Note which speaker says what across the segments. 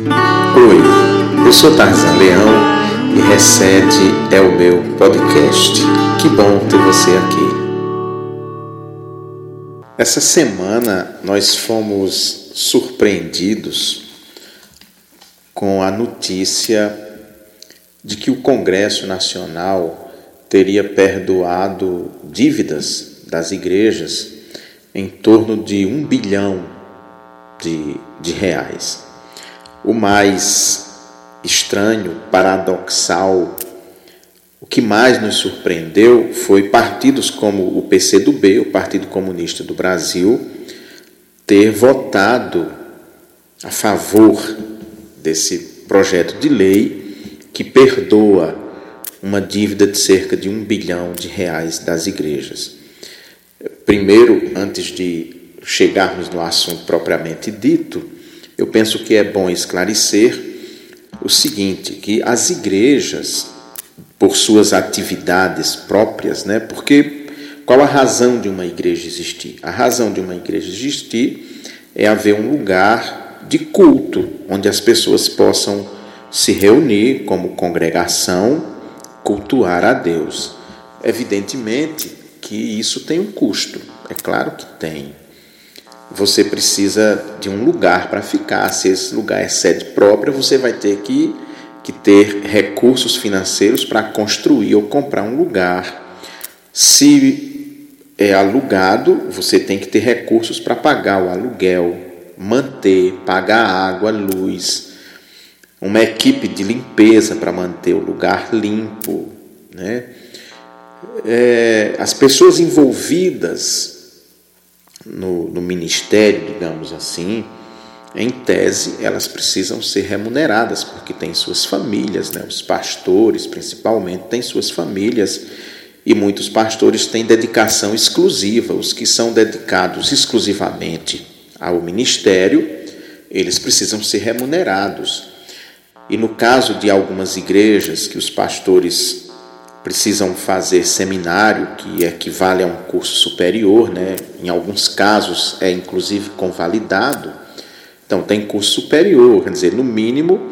Speaker 1: Oi, eu sou Tarzan Leão e Recede é o meu podcast. Que bom ter você aqui. Essa semana nós fomos surpreendidos com a notícia de que o Congresso Nacional teria perdoado dívidas das igrejas em torno de um bilhão de, de reais. O mais estranho, paradoxal, o que mais nos surpreendeu foi partidos como o PCdoB, o Partido Comunista do Brasil, ter votado a favor desse projeto de lei que perdoa uma dívida de cerca de um bilhão de reais das igrejas. Primeiro, antes de chegarmos no assunto propriamente dito, eu penso que é bom esclarecer o seguinte, que as igrejas, por suas atividades próprias, né, porque qual a razão de uma igreja existir? A razão de uma igreja existir é haver um lugar de culto, onde as pessoas possam se reunir como congregação, cultuar a Deus. Evidentemente, que isso tem um custo. É claro que tem. Você precisa de um lugar para ficar. Se esse lugar é sede própria, você vai ter que, que ter recursos financeiros para construir ou comprar um lugar. Se é alugado, você tem que ter recursos para pagar o aluguel, manter, pagar água, luz, uma equipe de limpeza para manter o lugar limpo, né? é, as pessoas envolvidas no, no ministério, digamos assim, em tese, elas precisam ser remuneradas, porque têm suas famílias, né? os pastores, principalmente, têm suas famílias, e muitos pastores têm dedicação exclusiva. Os que são dedicados exclusivamente ao ministério, eles precisam ser remunerados. E no caso de algumas igrejas que os pastores precisam fazer seminário, que equivale a um curso superior, né? em alguns casos é inclusive convalidado. Então, tem curso superior, quer dizer, no mínimo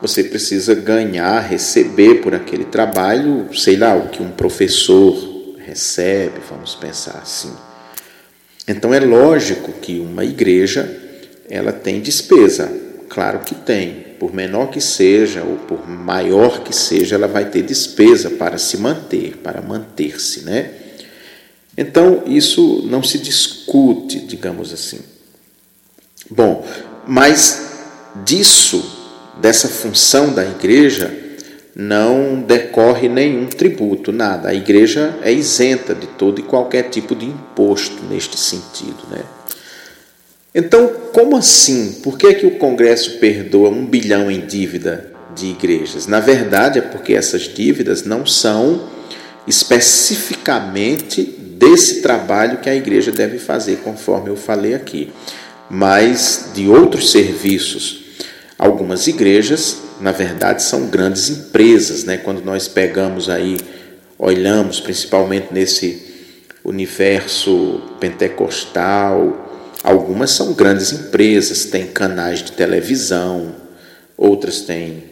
Speaker 1: você precisa ganhar, receber por aquele trabalho, sei lá, o que um professor recebe, vamos pensar assim. Então, é lógico que uma igreja ela tem despesa, claro que tem, por menor que seja ou por maior que seja, ela vai ter despesa para se manter, para manter-se, né? Então, isso não se discute, digamos assim. Bom, mas disso, dessa função da igreja, não decorre nenhum tributo, nada. A igreja é isenta de todo e qualquer tipo de imposto neste sentido, né? Então, como assim? Por que, é que o Congresso perdoa um bilhão em dívida de igrejas? Na verdade, é porque essas dívidas não são especificamente desse trabalho que a igreja deve fazer, conforme eu falei aqui, mas de outros serviços. Algumas igrejas, na verdade, são grandes empresas, né? Quando nós pegamos aí, olhamos principalmente nesse universo pentecostal, Algumas são grandes empresas, têm canais de televisão, outras têm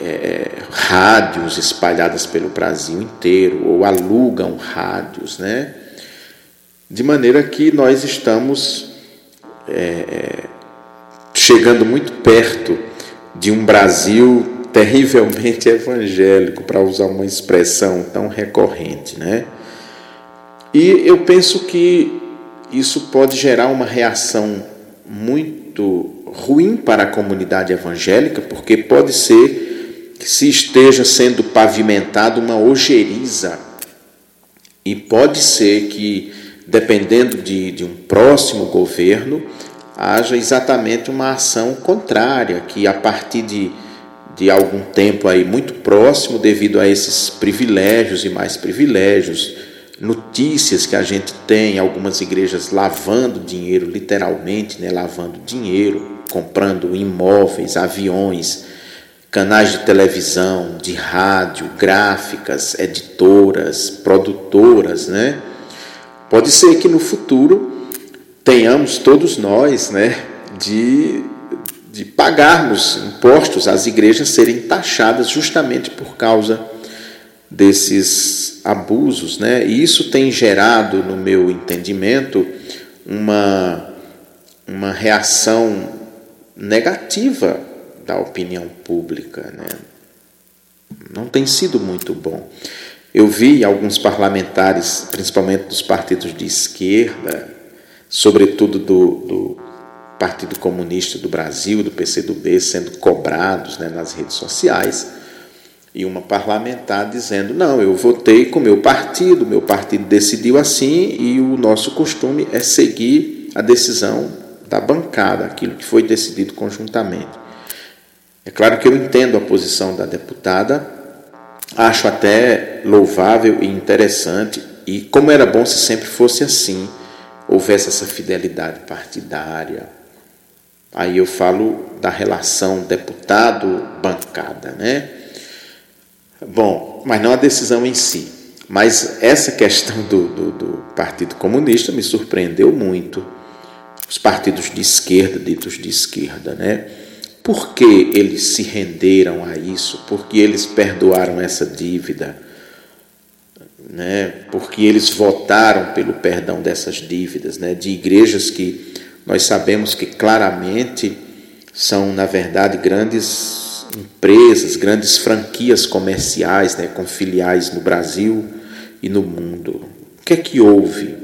Speaker 1: é, rádios espalhadas pelo Brasil inteiro, ou alugam rádios, né? De maneira que nós estamos é, chegando muito perto de um Brasil terrivelmente evangélico, para usar uma expressão tão recorrente, né? E eu penso que isso pode gerar uma reação muito ruim para a comunidade evangélica, porque pode ser que se esteja sendo pavimentada uma ojeriza, e pode ser que, dependendo de, de um próximo governo, haja exatamente uma ação contrária, que a partir de, de algum tempo aí muito próximo, devido a esses privilégios e mais privilégios, notícias que a gente tem, algumas igrejas lavando dinheiro, literalmente, né, lavando dinheiro, comprando imóveis, aviões, canais de televisão, de rádio, gráficas, editoras, produtoras, né? Pode ser que no futuro tenhamos todos nós, né, de, de pagarmos impostos, as igrejas serem taxadas justamente por causa desses abusos, né? E isso tem gerado, no meu entendimento, uma, uma reação negativa da opinião pública, né? Não tem sido muito bom. Eu vi alguns parlamentares, principalmente dos partidos de esquerda, sobretudo do, do Partido Comunista do Brasil, do PCdoB, sendo cobrados né, nas redes sociais, e uma parlamentar dizendo: não, eu votei com meu partido, meu partido decidiu assim, e o nosso costume é seguir a decisão da bancada, aquilo que foi decidido conjuntamente. É claro que eu entendo a posição da deputada, acho até louvável e interessante, e como era bom se sempre fosse assim, houvesse essa fidelidade partidária. Aí eu falo da relação deputado-bancada, né? Bom, mas não a decisão em si. Mas essa questão do, do, do Partido Comunista me surpreendeu muito. Os partidos de esquerda, ditos de esquerda, né? Por que eles se renderam a isso? Por que eles perdoaram essa dívida? Né? Porque eles votaram pelo perdão dessas dívidas, né? de igrejas que nós sabemos que claramente são, na verdade, grandes empresas, grandes franquias comerciais, né? com filiais no Brasil e no mundo. O que é que houve?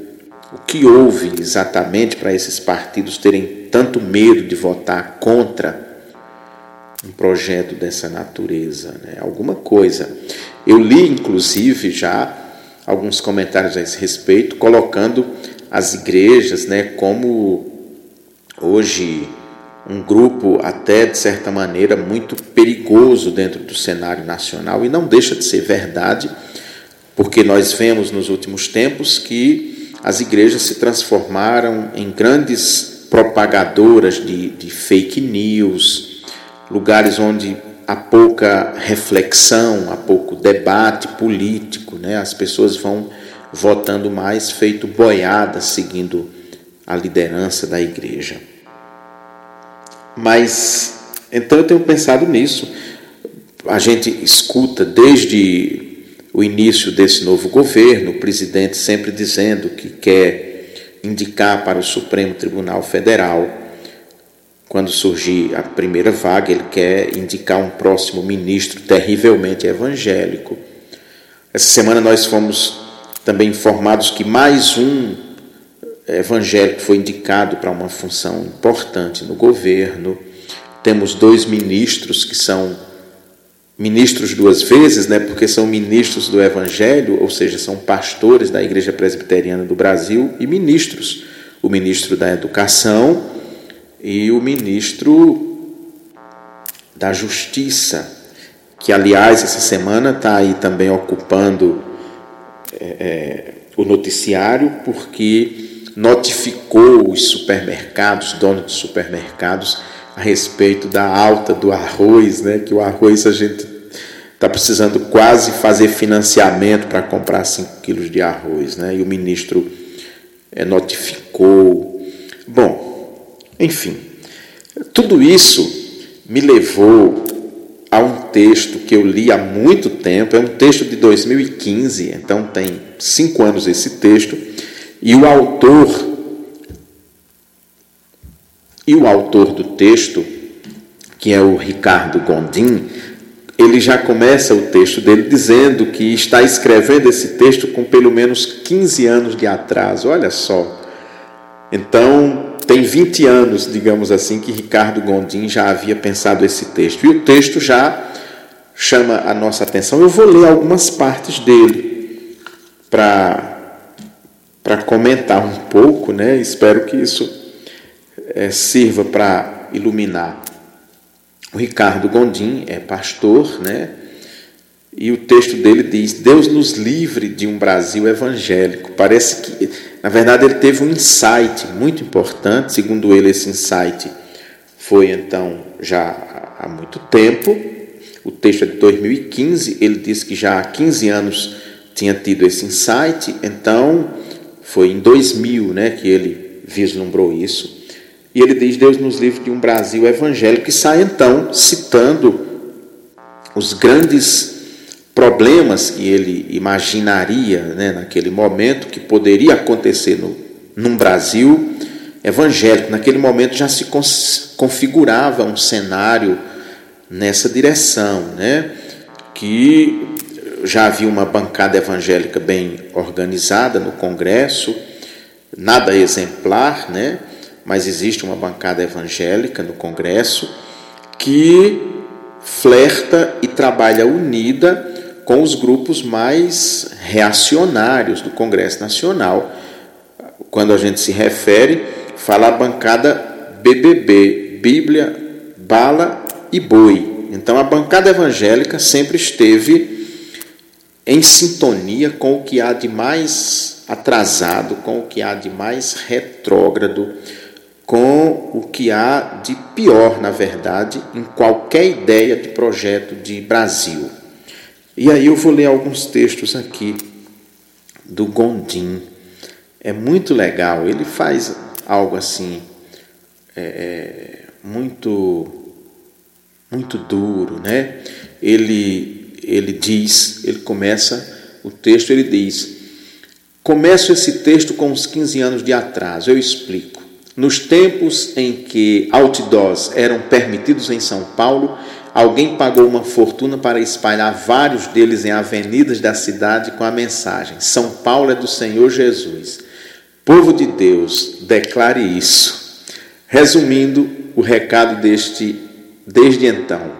Speaker 1: O que houve exatamente para esses partidos terem tanto medo de votar contra um projeto dessa natureza, né? alguma coisa. Eu li, inclusive, já alguns comentários a esse respeito, colocando as igrejas né, como hoje um grupo até de certa maneira muito perigoso dentro do cenário nacional e não deixa de ser verdade, porque nós vemos nos últimos tempos que as igrejas se transformaram em grandes propagadoras de, de fake news, lugares onde há pouca reflexão, há pouco debate político, né? as pessoas vão votando mais feito boiada, seguindo a liderança da igreja. Mas, então eu tenho pensado nisso. A gente escuta desde o início desse novo governo, o presidente sempre dizendo que quer indicar para o Supremo Tribunal Federal quando surgir a primeira vaga, ele quer indicar um próximo ministro terrivelmente evangélico. Essa semana nós fomos também informados que mais um evangélico foi indicado para uma função importante no governo. Temos dois ministros que são ministros duas vezes, né, porque são ministros do Evangelho, ou seja, são pastores da Igreja Presbiteriana do Brasil e ministros. O ministro da Educação e o ministro da Justiça, que aliás essa semana está aí também ocupando é, é, o noticiário porque notificou os supermercados, donos de supermercados, a respeito da alta do arroz, né? Que o arroz a gente está precisando quase fazer financiamento para comprar 5 quilos de arroz, né? E o ministro é, notificou. Bom, enfim, tudo isso me levou a um texto que eu li há muito tempo, é um texto de 2015, então tem cinco anos esse texto, e o autor e o autor do texto, que é o Ricardo Gondim, ele já começa o texto dele dizendo que está escrevendo esse texto com pelo menos 15 anos de atraso. Olha só. Então, tem 20 anos, digamos assim, que Ricardo Gondim já havia pensado esse texto. E o texto já chama a nossa atenção. Eu vou ler algumas partes dele para comentar um pouco, né? espero que isso é, sirva para iluminar. O Ricardo Gondim é pastor, né? E o texto dele diz: Deus nos livre de um Brasil evangélico. Parece que, na verdade, ele teve um insight muito importante. Segundo ele, esse insight foi então já há muito tempo. O texto é de 2015. Ele diz que já há 15 anos tinha tido esse insight. Então, foi em 2000 né, que ele vislumbrou isso. E ele diz: Deus nos livre de um Brasil evangélico, e sai então citando os grandes problemas que ele imaginaria né, naquele momento que poderia acontecer no, num Brasil evangélico. Naquele momento já se configurava um cenário nessa direção, né, que já havia uma bancada evangélica bem organizada no Congresso, nada exemplar, né, mas existe uma bancada evangélica no Congresso que flerta e trabalha unida com os grupos mais reacionários do Congresso Nacional. Quando a gente se refere, fala a bancada BBB, Bíblia, Bala e Boi. Então a bancada evangélica sempre esteve em sintonia com o que há de mais atrasado, com o que há de mais retrógrado com o que há de pior, na verdade, em qualquer ideia de projeto de Brasil. E aí eu vou ler alguns textos aqui do Gondim. É muito legal, ele faz algo assim é, é muito muito duro, né? Ele ele diz, ele começa o texto, ele diz: Começo esse texto com uns 15 anos de atraso, eu explico. Nos tempos em que outdoors eram permitidos em São Paulo, alguém pagou uma fortuna para espalhar vários deles em avenidas da cidade com a mensagem: São Paulo é do Senhor Jesus. Povo de Deus, declare isso. Resumindo o recado deste desde então,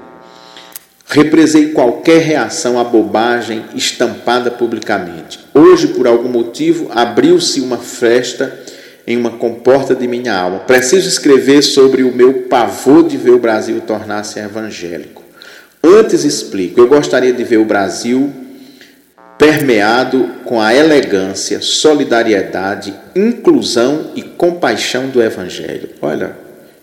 Speaker 1: represei qualquer reação à bobagem estampada publicamente. Hoje, por algum motivo, abriu-se uma festa em uma comporta de minha alma. Preciso escrever sobre o meu pavor de ver o Brasil tornar-se evangélico. Antes explico, eu gostaria de ver o Brasil permeado com a elegância, solidariedade, inclusão e compaixão do Evangelho. Olha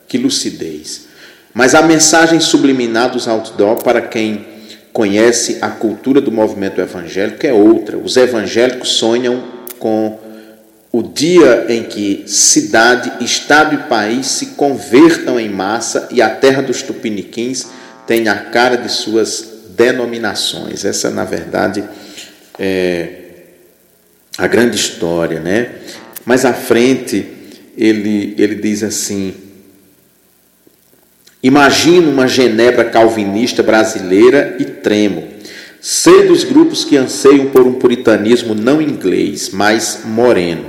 Speaker 1: que lucidez. Mas a mensagem subliminar dos outdoor para quem conhece a cultura do movimento evangélico é outra. Os evangélicos sonham com o dia em que cidade, estado e país se convertam em massa e a terra dos tupiniquins tem a cara de suas denominações. Essa, na verdade, é a grande história, né? Mais à frente, ele, ele diz assim: Imagino uma Genebra calvinista brasileira e tremo. Sei dos grupos que anseiam por um puritanismo não inglês, mas moreno.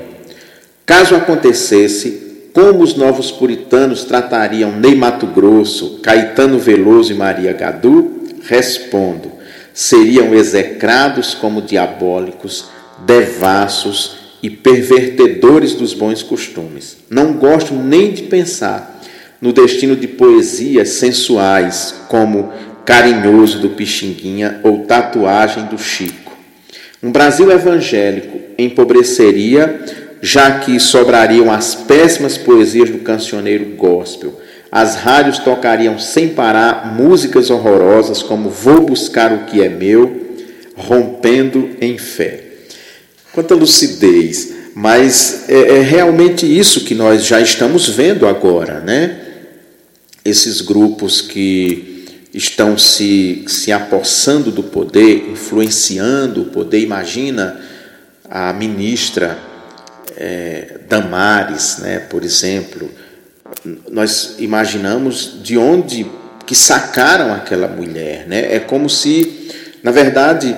Speaker 1: Caso acontecesse, como os novos puritanos tratariam Ney Mato Grosso, Caetano Veloso e Maria Gadu? Respondo: seriam execrados como diabólicos, devassos e pervertedores dos bons costumes. Não gosto nem de pensar no destino de poesias sensuais como Carinhoso do Pixinguinha ou Tatuagem do Chico. Um Brasil evangélico empobreceria já que sobrariam as péssimas poesias do cancioneiro gospel. As rádios tocariam sem parar músicas horrorosas como Vou Buscar o Que É Meu, Rompendo em Fé. Quanta lucidez! Mas é, é realmente isso que nós já estamos vendo agora, né? Esses grupos que estão se, se apossando do poder, influenciando o poder. Imagina a ministra é, Damares, né, por exemplo, nós imaginamos de onde que sacaram aquela mulher, né? É como se, na verdade,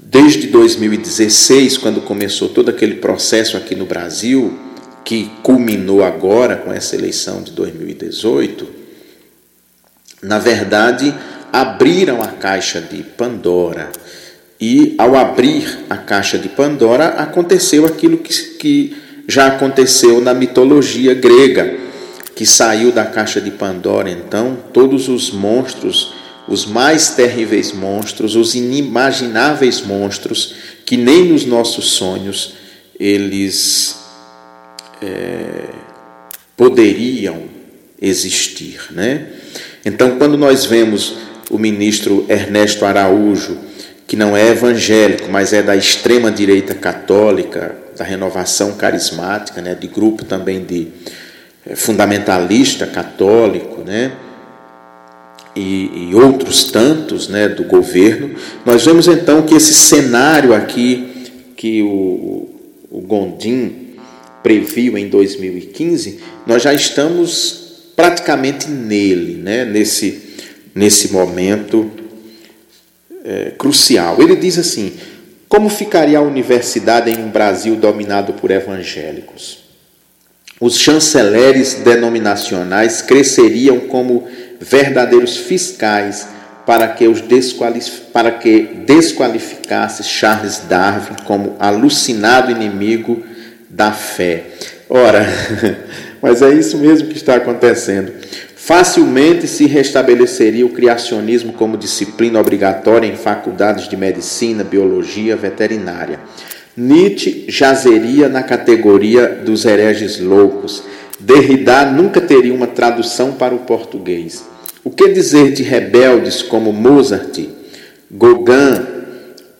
Speaker 1: desde 2016, quando começou todo aquele processo aqui no Brasil, que culminou agora com essa eleição de 2018, na verdade, abriram a caixa de Pandora. E ao abrir a caixa de Pandora, aconteceu aquilo que, que já aconteceu na mitologia grega, que saiu da caixa de Pandora, então, todos os monstros, os mais terríveis monstros, os inimagináveis monstros, que nem nos nossos sonhos eles é, poderiam existir. Né? Então, quando nós vemos o ministro Ernesto Araújo, que não é evangélico, mas é da extrema direita católica, da renovação carismática, né, de grupo também de, é, fundamentalista católico, né? E, e, outros tantos né, do governo, nós vemos então que esse cenário aqui que o, o Gondim previu em 2015, nós já estamos praticamente nele, né, nesse, nesse momento é, crucial. Ele diz assim: como ficaria a universidade em um Brasil dominado por evangélicos? Os chanceleres denominacionais cresceriam como verdadeiros fiscais para que, os desqualif para que desqualificasse Charles Darwin como alucinado inimigo da fé. Ora, mas é isso mesmo que está acontecendo. Facilmente se restabeleceria o criacionismo como disciplina obrigatória em faculdades de medicina, biologia, veterinária. Nietzsche jazeria na categoria dos hereges loucos. Derrida nunca teria uma tradução para o português. O que dizer de rebeldes como Mozart, Gauguin,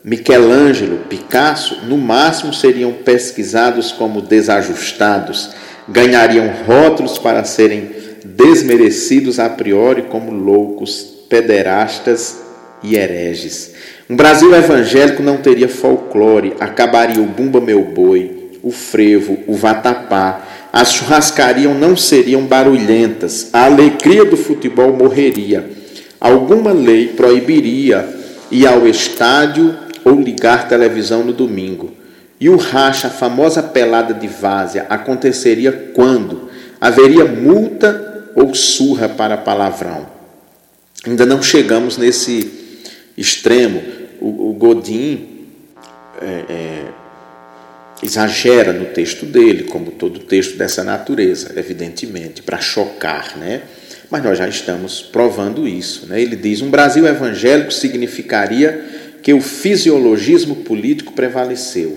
Speaker 1: Michelangelo, Picasso, no máximo seriam pesquisados como desajustados, ganhariam rótulos para serem desmerecidos a priori como loucos, pederastas e hereges. Um Brasil evangélico não teria folclore, acabaria o bumba meu boi, o frevo, o vatapá, as churrascarias não seriam barulhentas, a alegria do futebol morreria. Alguma lei proibiria ir ao estádio ou ligar televisão no domingo. E o racha, a famosa pelada de várzea, aconteceria quando? Haveria multa ou surra para palavrão. Ainda não chegamos nesse extremo. O, o Godin é, é, exagera no texto dele, como todo texto dessa natureza, evidentemente, para chocar, né? Mas nós já estamos provando isso. Né? Ele diz: um Brasil evangélico significaria que o fisiologismo político prevaleceu.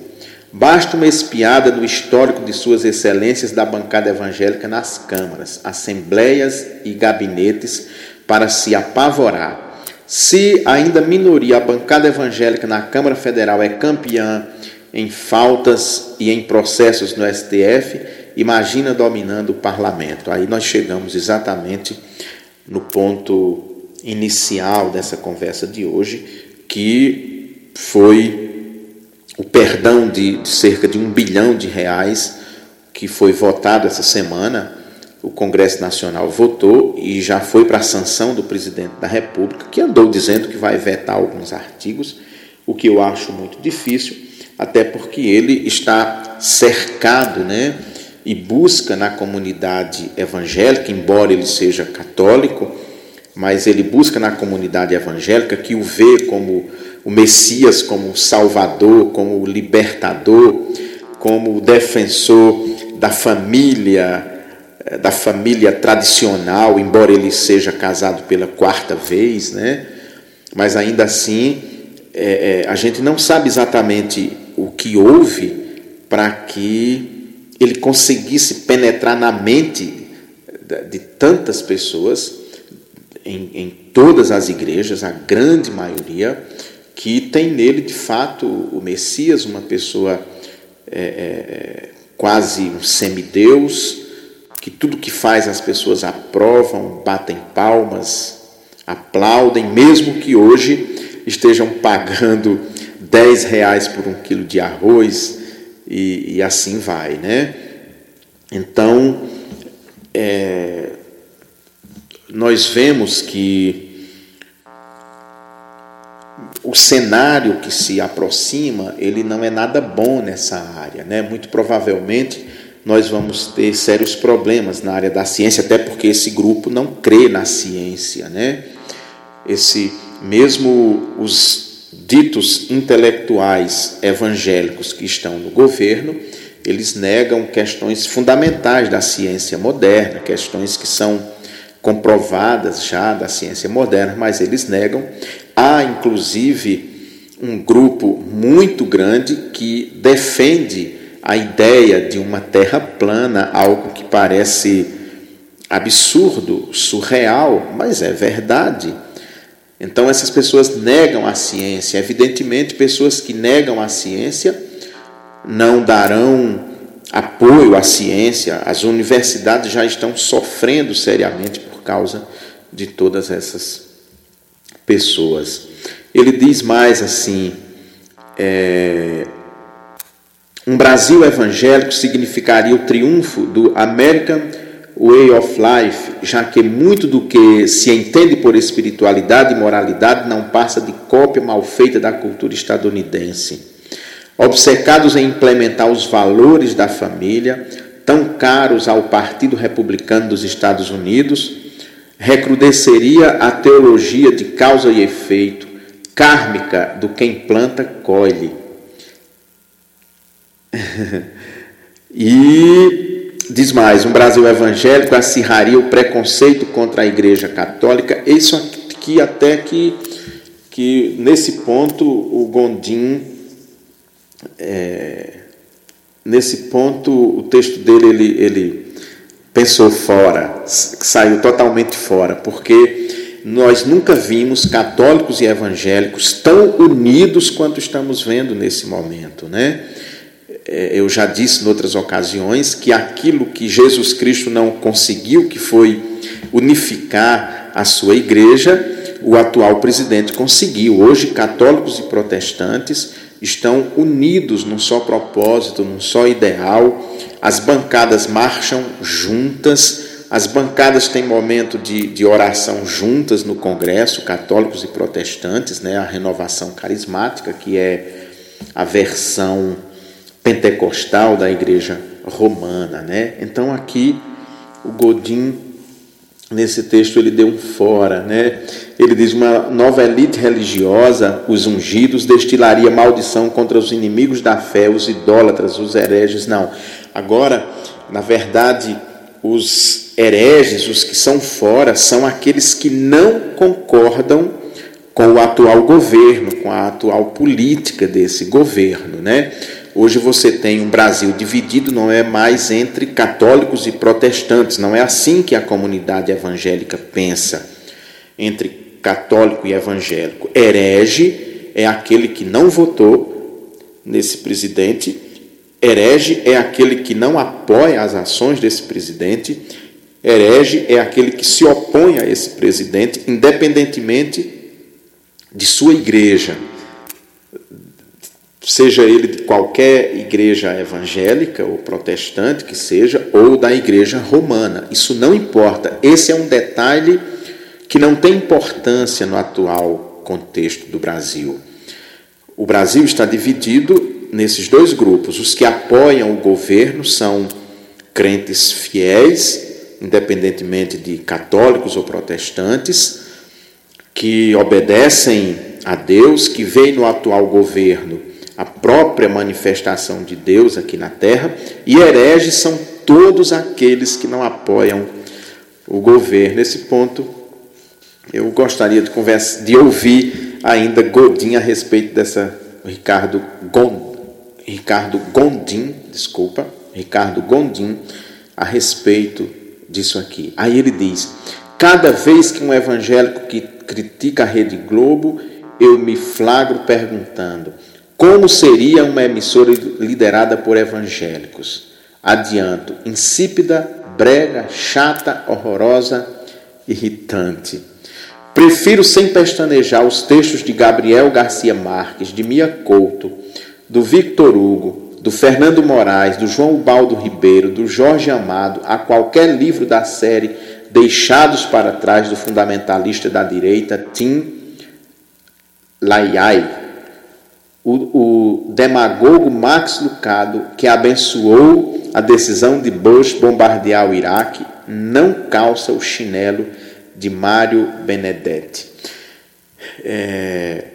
Speaker 1: Basta uma espiada no histórico de suas excelências da bancada evangélica nas câmaras, assembleias e gabinetes para se apavorar. Se ainda minoria a bancada evangélica na Câmara Federal é campeã em faltas e em processos no STF, imagina dominando o parlamento. Aí nós chegamos exatamente no ponto inicial dessa conversa de hoje, que foi o perdão de, de cerca de um bilhão de reais que foi votado essa semana. O Congresso Nacional votou e já foi para a sanção do presidente da República, que andou dizendo que vai vetar alguns artigos, o que eu acho muito difícil até porque ele está cercado, né, e busca na comunidade evangélica, embora ele seja católico, mas ele busca na comunidade evangélica que o vê como o Messias, como Salvador, como libertador, como defensor da família, eh, da família tradicional, embora ele seja casado pela quarta vez, né? Mas ainda assim, é, é, a gente não sabe exatamente o que houve para que ele conseguisse penetrar na mente de tantas pessoas, em, em todas as igrejas, a grande maioria, que tem nele de fato o Messias, uma pessoa é, é, quase um semideus, que tudo que faz as pessoas aprovam, batem palmas, aplaudem, mesmo que hoje estejam pagando 10 reais por um quilo de arroz e, e assim vai, né? Então, é, nós vemos que o cenário que se aproxima, ele não é nada bom nessa área, né? Muito provavelmente nós vamos ter sérios problemas na área da ciência, até porque esse grupo não crê na ciência, né? Esse mesmo os ditos intelectuais evangélicos que estão no governo, eles negam questões fundamentais da ciência moderna, questões que são comprovadas já da ciência moderna, mas eles negam. Há, inclusive, um grupo muito grande que defende a ideia de uma terra plana, algo que parece absurdo, surreal, mas é verdade. Então essas pessoas negam a ciência. Evidentemente, pessoas que negam a ciência não darão apoio à ciência, as universidades já estão sofrendo seriamente causa de todas essas pessoas. Ele diz mais assim: é, um Brasil evangélico significaria o triunfo do American Way of Life, já que muito do que se entende por espiritualidade e moralidade não passa de cópia mal feita da cultura estadunidense. Obcecados em implementar os valores da família, tão caros ao Partido Republicano dos Estados Unidos, recrudesceria a teologia de causa e efeito, kármica do quem planta, colhe. e diz mais: um Brasil evangélico acirraria o preconceito contra a Igreja Católica. Isso aqui, até que, que nesse ponto, o Gondim, é, nesse ponto, o texto dele ele, ele pensou fora, saiu totalmente fora, porque nós nunca vimos católicos e evangélicos tão unidos quanto estamos vendo nesse momento, né? É, eu já disse em outras ocasiões que aquilo que Jesus Cristo não conseguiu, que foi unificar a sua igreja, o atual presidente conseguiu. Hoje, católicos e protestantes estão unidos num só propósito, num só ideal. As bancadas marcham juntas, as bancadas têm momento de, de oração juntas no Congresso, católicos e protestantes, né? a renovação carismática, que é a versão pentecostal da igreja romana. Né? Então aqui o Godin nesse texto ele deu um fora, né? Ele diz uma nova elite religiosa, os ungidos, destilaria maldição contra os inimigos da fé, os idólatras, os hereges. Não. Agora, na verdade, os hereges, os que são fora, são aqueles que não concordam com o atual governo, com a atual política desse governo, né? Hoje você tem um Brasil dividido, não é mais entre católicos e protestantes, não é assim que a comunidade evangélica pensa, entre católico e evangélico. Herege é aquele que não votou nesse presidente, herege é aquele que não apoia as ações desse presidente, herege é aquele que se opõe a esse presidente, independentemente de sua igreja seja ele de qualquer igreja evangélica ou protestante que seja, ou da igreja romana. Isso não importa. Esse é um detalhe que não tem importância no atual contexto do Brasil. O Brasil está dividido nesses dois grupos. Os que apoiam o governo são crentes fiéis, independentemente de católicos ou protestantes, que obedecem a Deus, que veem no atual governo a própria manifestação de Deus aqui na terra, e hereges são todos aqueles que não apoiam o governo. Nesse ponto, eu gostaria de, conversa, de ouvir ainda Godin a respeito dessa. Ricardo, Gond, Ricardo Gondim, desculpa, Ricardo Gondim, a respeito disso aqui. Aí ele diz: cada vez que um evangélico que critica a Rede Globo, eu me flagro perguntando como seria uma emissora liderada por evangélicos? Adianto, insípida, brega, chata, horrorosa, irritante. Prefiro sem pestanejar os textos de Gabriel Garcia Marques, de Mia Couto, do Victor Hugo, do Fernando Moraes, do João Baldo Ribeiro, do Jorge Amado, a qualquer livro da série Deixados para Trás do fundamentalista da direita Tim Laiai, o, o demagogo Max Lucado, que abençoou a decisão de Bush bombardear o Iraque, não calça o chinelo de Mário Benedetti. É,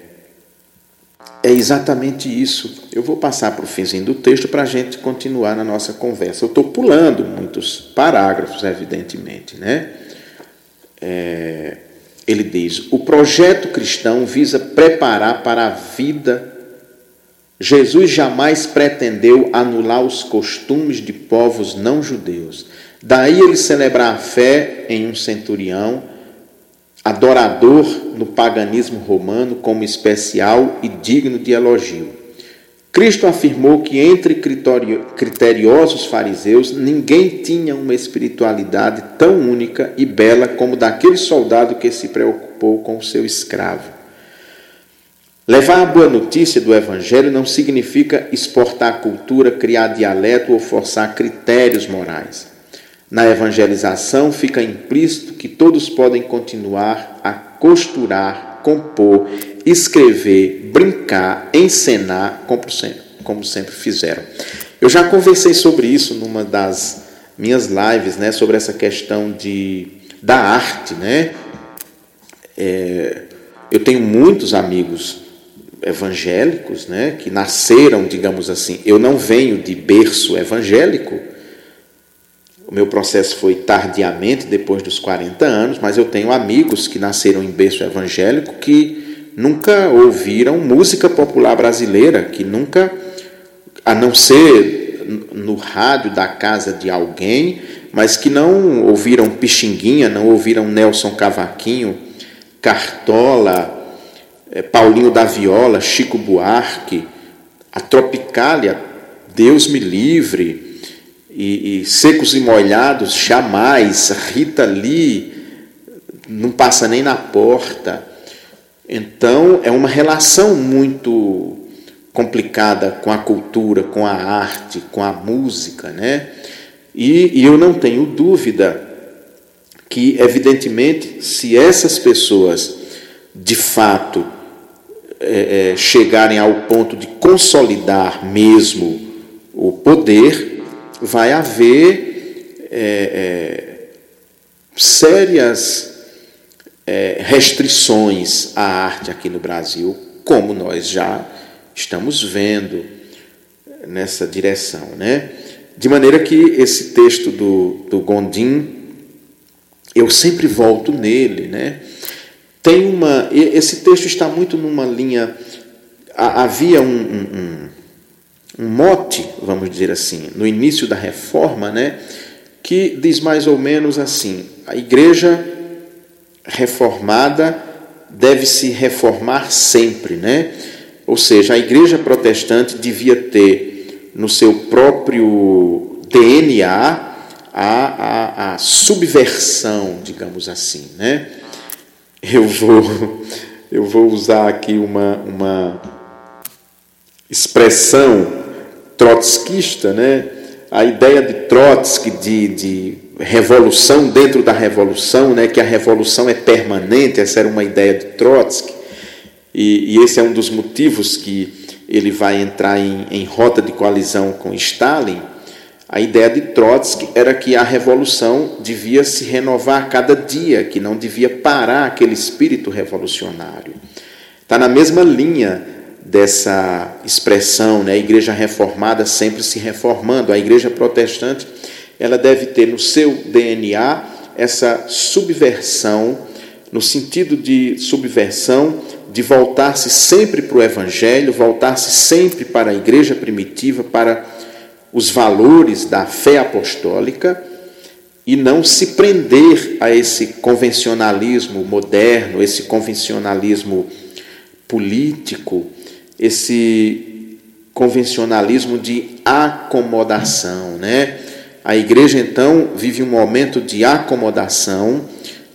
Speaker 1: é exatamente isso. Eu vou passar para o finzinho do texto para a gente continuar na nossa conversa. Eu estou pulando muitos parágrafos, evidentemente. Né? É, ele diz: o projeto cristão visa preparar para a vida Jesus jamais pretendeu anular os costumes de povos não judeus. Daí ele celebrar a fé em um centurião, adorador no paganismo romano como especial e digno de elogio. Cristo afirmou que entre criteriosos fariseus ninguém tinha uma espiritualidade tão única e bela como daquele soldado que se preocupou com o seu escravo. Levar a boa notícia do Evangelho não significa exportar cultura, criar dialeto ou forçar critérios morais. Na evangelização fica implícito que todos podem continuar a costurar, compor escrever, brincar, encenar, como sempre, como sempre fizeram. Eu já conversei sobre isso numa das minhas lives, né, sobre essa questão de, da arte, né? É, eu tenho muitos amigos evangélicos, né, que nasceram, digamos assim. Eu não venho de berço evangélico. O meu processo foi tardiamente, depois dos 40 anos, mas eu tenho amigos que nasceram em berço evangélico que nunca ouviram música popular brasileira, que nunca, a não ser no rádio da casa de alguém, mas que não ouviram Pixinguinha, não ouviram Nelson Cavaquinho, Cartola, Paulinho da Viola, Chico Buarque, a Tropicália, Deus me livre, e, e Secos e Molhados, jamais, Rita Lee, não passa nem na porta. Então, é uma relação muito complicada com a cultura, com a arte, com a música, né? E, e eu não tenho dúvida que, evidentemente, se essas pessoas de fato é, é, chegarem ao ponto de consolidar mesmo o poder, vai haver é, é sérias é, restrições à arte aqui no Brasil, como nós já estamos vendo nessa direção. Né? De maneira que esse texto do, do Gondim, eu sempre volto nele. Né? Tem uma, esse texto está muito numa linha. Havia um, um, um mote, vamos dizer assim, no início da reforma, né, que diz mais ou menos assim: a igreja reformada deve se reformar sempre, né? Ou seja, a igreja protestante devia ter no seu próprio DNA a, a, a subversão, digamos assim, né? Eu vou, eu vou usar aqui uma, uma expressão trotskista, né? A ideia de Trotsky de, de revolução dentro da revolução, né, que a revolução é permanente, essa era uma ideia de Trotsky, e, e esse é um dos motivos que ele vai entrar em, em rota de coalizão com Stalin. A ideia de Trotsky era que a revolução devia se renovar a cada dia, que não devia parar aquele espírito revolucionário. Está na mesma linha dessa expressão, né? a igreja reformada sempre se reformando, a igreja protestante ela deve ter no seu DNA essa subversão, no sentido de subversão, de voltar-se sempre para o Evangelho, voltar-se sempre para a igreja primitiva, para os valores da fé apostólica e não se prender a esse convencionalismo moderno, esse convencionalismo político, esse convencionalismo de acomodação, né? A igreja então vive um momento de acomodação,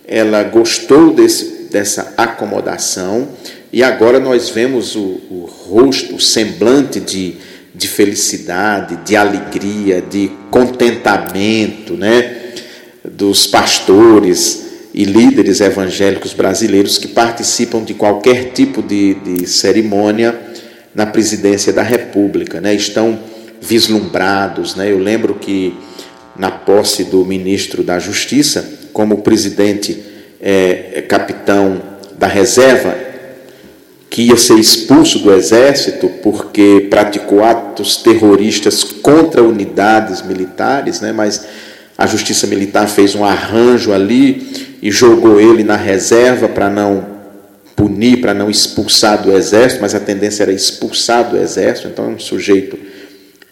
Speaker 1: ela gostou desse, dessa acomodação e agora nós vemos o, o rosto, o semblante de, de felicidade, de alegria, de contentamento né, dos pastores e líderes evangélicos brasileiros que participam de qualquer tipo de, de cerimônia na presidência da República. Né, estão vislumbrados. Né, eu lembro que na posse do ministro da Justiça, como presidente é, capitão da reserva, que ia ser expulso do exército porque praticou atos terroristas contra unidades militares, né? mas a justiça militar fez um arranjo ali e jogou ele na reserva para não punir, para não expulsar do exército, mas a tendência era expulsar do exército, então é um sujeito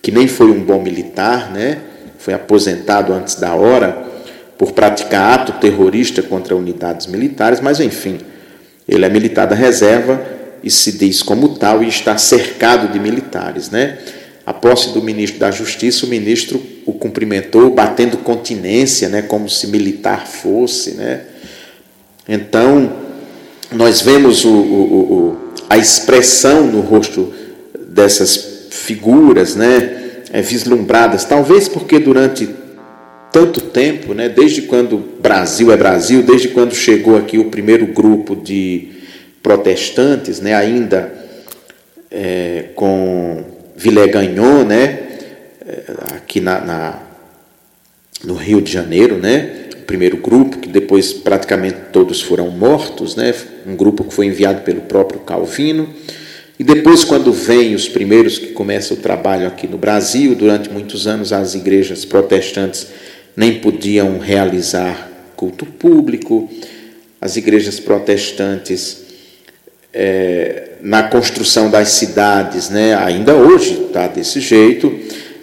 Speaker 1: que nem foi um bom militar, né? foi aposentado antes da hora por praticar ato terrorista contra unidades militares, mas enfim, ele é militar da reserva e se diz como tal e está cercado de militares, né? A posse do ministro da Justiça, o ministro o cumprimentou batendo continência, né, como se militar fosse, né? Então, nós vemos o, o, o, a expressão no rosto dessas figuras, né, é, vislumbradas, talvez porque durante tanto tempo, né, desde quando Brasil é Brasil, desde quando chegou aqui o primeiro grupo de protestantes, né, ainda é, com Villegagnon, né, é, aqui na, na, no Rio de Janeiro, né, o primeiro grupo, que depois praticamente todos foram mortos, né, um grupo que foi enviado pelo próprio Calvino. E depois, quando vem os primeiros que começam o trabalho aqui no Brasil, durante muitos anos as igrejas protestantes nem podiam realizar culto público, as igrejas protestantes é, na construção das cidades, né? ainda hoje está desse jeito,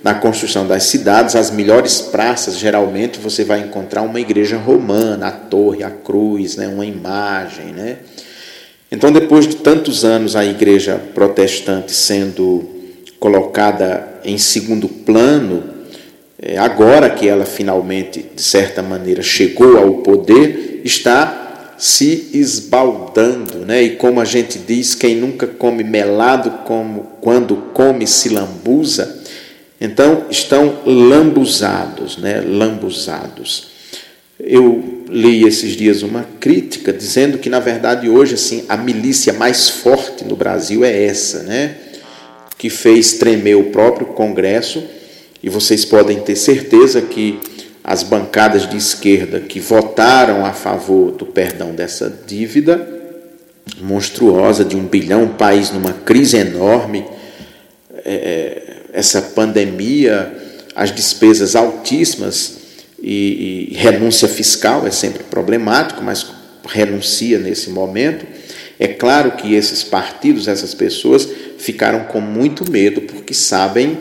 Speaker 1: na construção das cidades, as melhores praças, geralmente você vai encontrar uma igreja romana, a torre, a cruz, né? uma imagem. Né? Então, depois de tantos anos a igreja protestante sendo colocada em segundo plano, é, agora que ela finalmente, de certa maneira, chegou ao poder, está se esbaldando, né? E como a gente diz, quem nunca come melado como quando come se lambuza, então estão lambuzados, né? Lambuzados. Eu li esses dias uma crítica dizendo que na verdade hoje assim a milícia mais forte no Brasil é essa, né? Que fez tremer o próprio Congresso e vocês podem ter certeza que as bancadas de esquerda que votaram a favor do perdão dessa dívida monstruosa de um bilhão, um país numa crise enorme, é, é essa pandemia, as despesas altíssimas e, e renúncia fiscal é sempre problemático, mas renuncia nesse momento. É claro que esses partidos, essas pessoas ficaram com muito medo porque sabem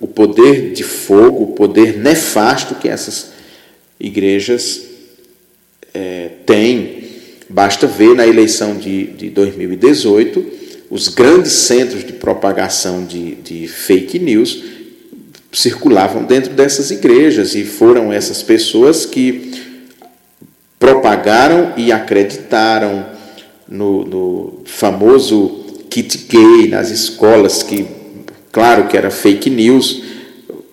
Speaker 1: o poder de fogo, o poder nefasto que essas igrejas é, têm. Basta ver na eleição de, de 2018 os grandes centros de propagação de, de fake news circulavam dentro dessas igrejas e foram essas pessoas que propagaram e acreditaram no, no famoso kit gay nas escolas que Claro que era fake news,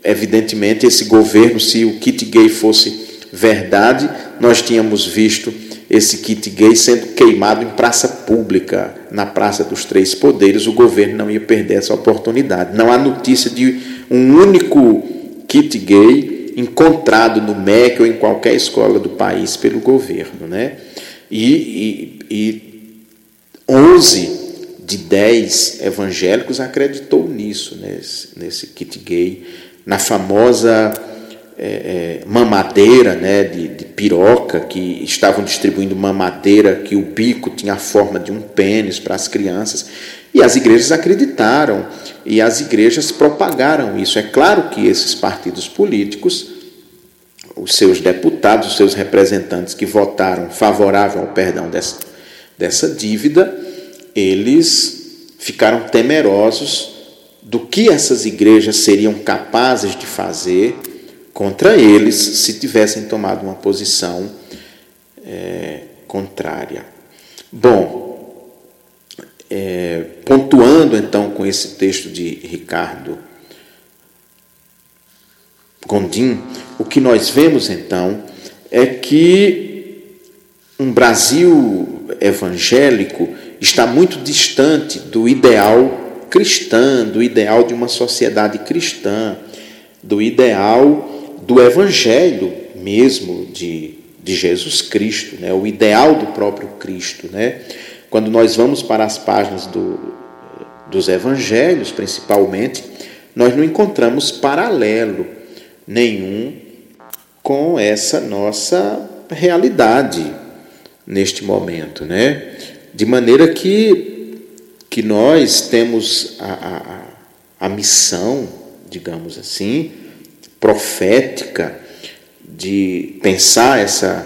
Speaker 1: evidentemente, esse governo, se o kit gay fosse verdade, nós tínhamos visto esse kit gay sendo queimado em praça pública, na Praça dos Três Poderes, o governo não ia perder essa oportunidade. Não há notícia de um único kit gay encontrado no MEC ou em qualquer escola do país pelo governo. Né? E, e, e 11 de 10 evangélicos acreditou nisso, nesse, nesse kit gay, na famosa é, é, mamadeira né, de, de, piroca, que estavam distribuindo mamadeira, que o bico tinha a forma de um pênis para as crianças. E as igrejas acreditaram, e as igrejas propagaram isso. É claro que esses partidos políticos, os seus deputados, os seus representantes que votaram favorável ao perdão dessa, dessa dívida, eles ficaram temerosos do que essas igrejas seriam capazes de fazer contra eles se tivessem tomado uma posição é, contrária. Bom, é, pontuando então com esse texto de Ricardo Gondim, o que nós vemos então é que um Brasil evangélico está muito distante do ideal cristão, do ideal de uma sociedade cristã, do ideal do Evangelho mesmo de, de Jesus Cristo, né? o ideal do próprio Cristo. Né? Quando nós vamos para as páginas do, dos Evangelhos, principalmente, nós não encontramos paralelo nenhum com essa nossa realidade neste momento, né? De maneira que, que nós temos a, a, a missão, digamos assim, profética de pensar essa,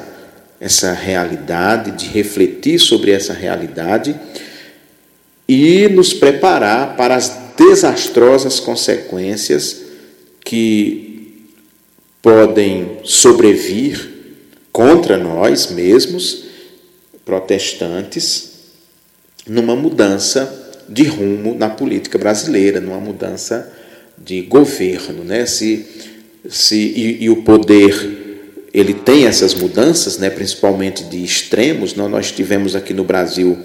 Speaker 1: essa realidade, de refletir sobre essa realidade e nos preparar para as desastrosas consequências que podem sobrevir contra nós mesmos, protestantes, numa mudança de rumo na política brasileira, numa mudança de governo, né? Se, se e, e o poder ele tem essas mudanças, né, principalmente de extremos. Nós tivemos aqui no Brasil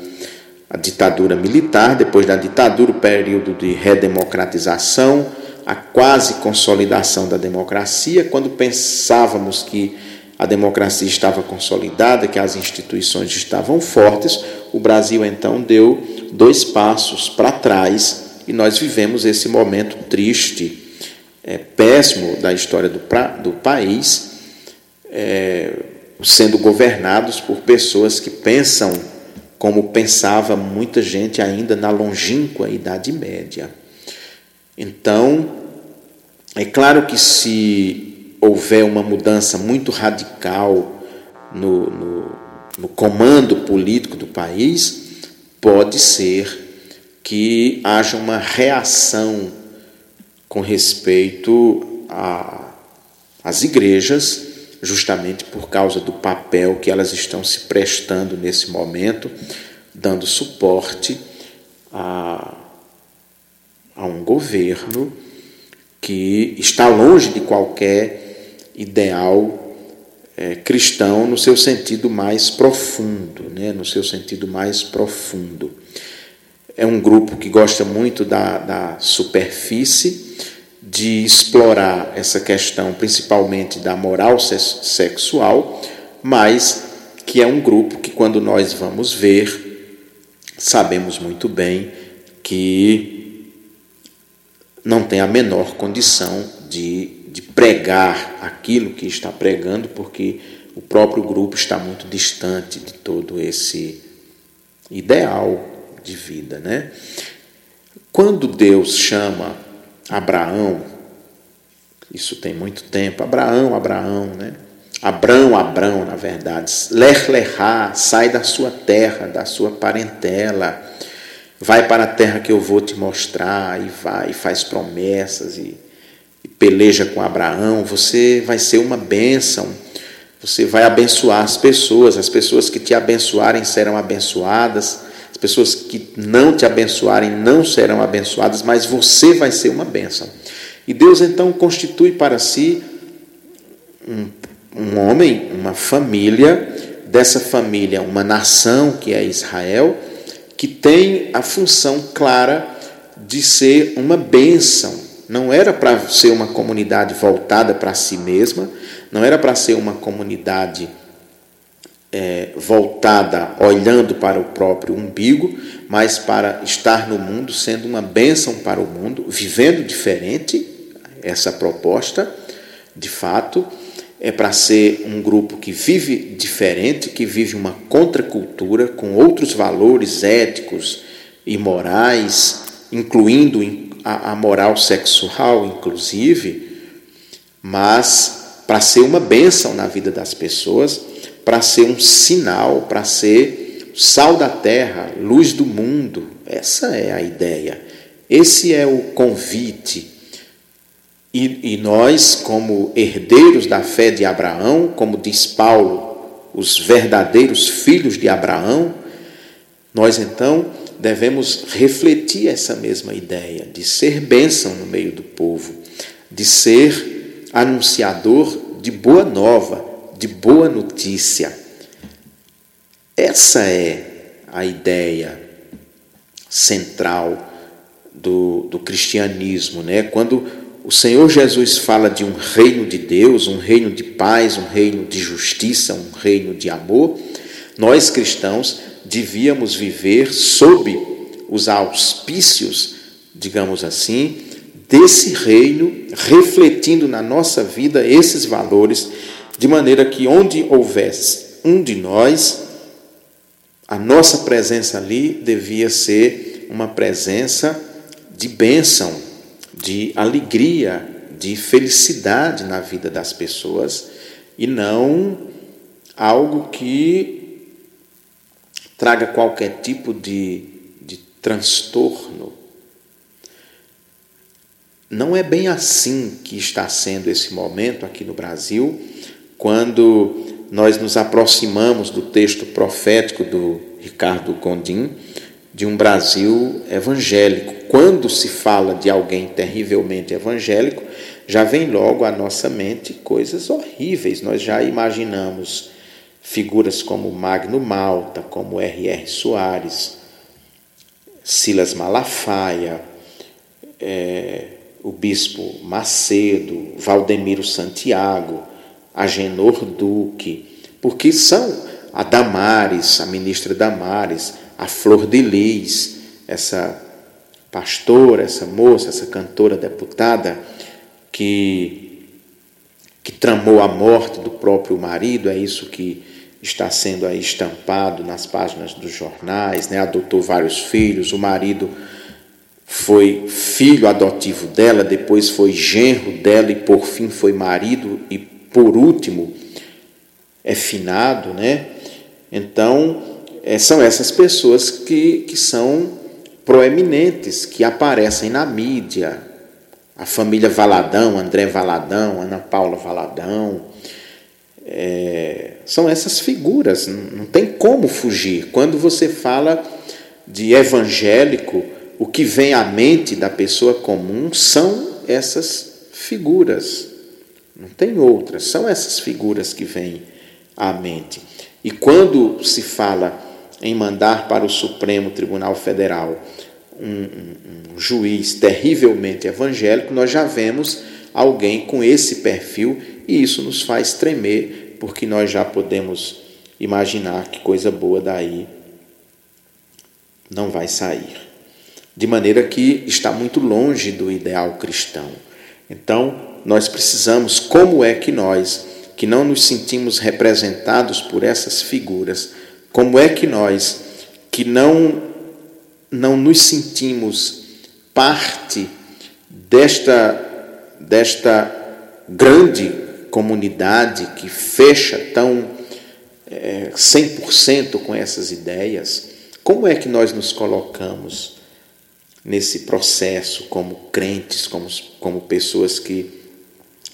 Speaker 1: a ditadura militar, depois da ditadura, o período de redemocratização, a quase consolidação da democracia. Quando pensávamos que a democracia estava consolidada, que as instituições estavam fortes, o Brasil então deu dois passos para trás e nós vivemos esse momento triste, é, péssimo da história do, pra, do país, é, sendo governados por pessoas que pensam como pensava muita gente ainda na longínqua Idade Média. Então, é claro que se houver uma mudança muito radical no, no, no comando político do país, pode ser que haja uma reação com respeito às igrejas, justamente por causa do papel que elas estão se prestando nesse momento, dando suporte a, a um governo que está longe de qualquer ideal é, cristão no seu sentido mais profundo, né? no seu sentido mais profundo é um grupo que gosta muito da, da superfície, de explorar essa questão principalmente da moral sexual, mas que é um grupo que, quando nós vamos ver, sabemos muito bem que não tem a menor condição de, de pregar aquilo que está pregando, porque o próprio grupo está muito distante de todo esse ideal de vida, né? Quando Deus chama Abraão, isso tem muito tempo, Abraão, Abraão, né? Abrão, Abrão, na verdade, lerá, sai da sua terra, da sua parentela, vai para a terra que eu vou te mostrar, e vai, e faz promessas, e peleja com Abraão, você vai ser uma bênção, você vai abençoar as pessoas, as pessoas que te abençoarem serão abençoadas, as pessoas que não te abençoarem não serão abençoadas, mas você vai ser uma bênção. E Deus então constitui para si um, um homem, uma família, dessa família, uma nação que é Israel, que tem a função clara de ser uma bênção. Não era para ser uma comunidade voltada para si mesma, não era para ser uma comunidade é, voltada, olhando para o próprio umbigo, mas para estar no mundo, sendo uma bênção para o mundo, vivendo diferente. Essa proposta, de fato, é para ser um grupo que vive diferente, que vive uma contracultura com outros valores éticos e morais, incluindo a, a moral sexual, inclusive, mas para ser uma bênção na vida das pessoas para ser um sinal, para ser sal da terra, luz do mundo. Essa é a ideia. Esse é o convite. E, e nós, como herdeiros da fé de Abraão, como diz Paulo, os verdadeiros filhos de Abraão, nós então devemos refletir essa mesma ideia de ser bênção no meio do povo, de ser anunciador de boa nova, de boa notícia. Essa é a ideia central do, do cristianismo. Né? Quando o Senhor Jesus fala de um reino de Deus, um reino de paz, um reino de justiça, um reino de amor, nós cristãos devíamos viver sob os auspícios, digamos assim, desse reino, refletindo na nossa vida esses valores de maneira que onde houvesse um de nós, a nossa presença ali devia ser uma presença de bênção, de alegria, de felicidade na vida das pessoas e não algo que traga qualquer tipo de, de transtorno. Não é bem assim que está sendo esse momento aqui no Brasil, quando nós nos aproximamos do texto profético do Ricardo Gondim, de um Brasil evangélico. Quando se fala de alguém terrivelmente evangélico, já vem logo à nossa mente coisas horríveis. Nós já imaginamos figuras como Magno Malta, como R.R. Soares, Silas Malafaia, é, o bispo Macedo, Valdemiro Santiago, Agenor Duque, porque são a Damares, a ministra Damares, a Flor de Lis, essa pastora, essa moça, essa cantora deputada que, que tramou a morte do próprio marido, é isso que está sendo aí estampado nas páginas dos jornais, né? adotou vários filhos, o marido foi filho adotivo dela, depois foi genro dela e por fim foi marido e por último é finado, né? Então, é, são essas pessoas que, que são proeminentes, que aparecem na mídia. A família Valadão, André Valadão, Ana Paula Valadão, é, são essas figuras, não tem como fugir. Quando você fala de evangélico, o que vem à mente da pessoa comum são essas figuras, não tem outras, são essas figuras que vêm à mente. E quando se fala em mandar para o Supremo Tribunal Federal um, um, um juiz terrivelmente evangélico, nós já vemos alguém com esse perfil e isso nos faz tremer, porque nós já podemos imaginar que coisa boa daí não vai sair. De maneira que está muito longe do ideal cristão. Então, nós precisamos, como é que nós, que não nos sentimos representados por essas figuras, como é que nós, que não, não nos sentimos parte desta, desta grande comunidade que fecha tão é, 100% com essas ideias, como é que nós nos colocamos nesse processo como crentes, como, como pessoas que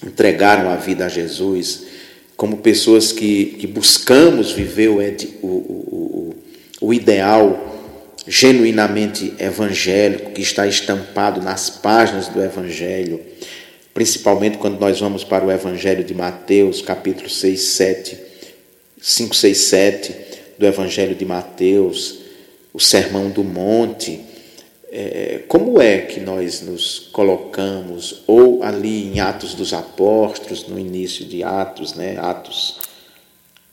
Speaker 1: entregaram a vida a Jesus, como pessoas que, que buscamos viver o, o, o, o ideal genuinamente evangélico que está estampado nas páginas do Evangelho, principalmente quando nós vamos para o Evangelho de Mateus, capítulo 6, 7, 5, 6, 7 do Evangelho de Mateus, o Sermão do Monte é, como é que nós nos colocamos, ou ali em Atos dos Apóstolos, no início de Atos, né, Atos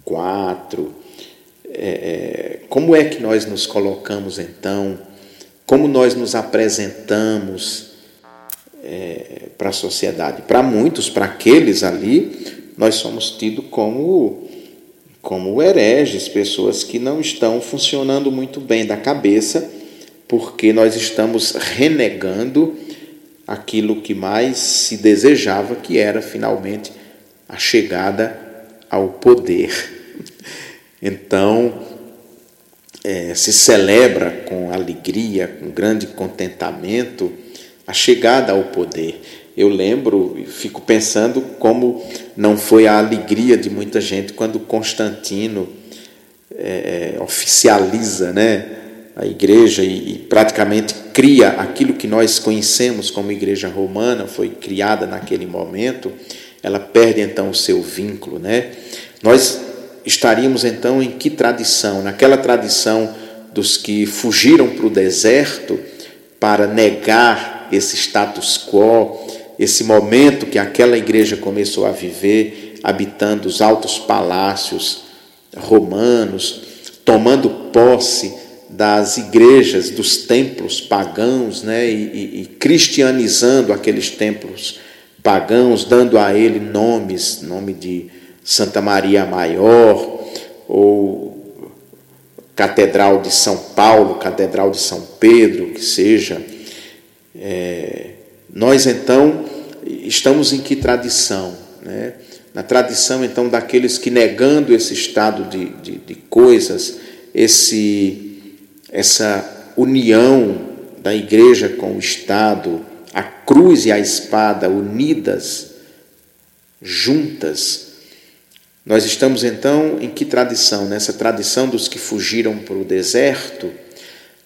Speaker 1: 4, é, é, como é que nós nos colocamos então, como nós nos apresentamos é, para a sociedade? Para muitos, para aqueles ali, nós somos tidos como, como hereges, pessoas que não estão funcionando muito bem da cabeça porque nós estamos renegando aquilo que mais se desejava, que era finalmente a chegada ao poder. Então, é, se celebra com alegria, com grande contentamento, a chegada ao poder. Eu lembro e fico pensando como não foi a alegria de muita gente quando Constantino é oficializa né, a igreja e, e praticamente cria aquilo que nós conhecemos como igreja romana, foi criada naquele momento, ela perde então o seu vínculo, né? Nós estaríamos então em que tradição? Naquela tradição dos que fugiram para o deserto para negar esse status quo, esse momento que aquela igreja começou a viver, habitando os altos palácios romanos, tomando posse das igrejas, dos templos pagãos, né, e, e, e, cristianizando aqueles templos pagãos, dando a ele nomes, nome de Santa Maria Maior, ou Catedral de São Paulo, Catedral de São Pedro, que seja. É, nós então estamos em que tradição? Né? Na tradição então daqueles que negando esse estado de, de, de coisas, esse essa união da igreja com o Estado, a cruz e a espada unidas, juntas. Nós estamos então em que tradição? Nessa tradição dos que fugiram para o deserto,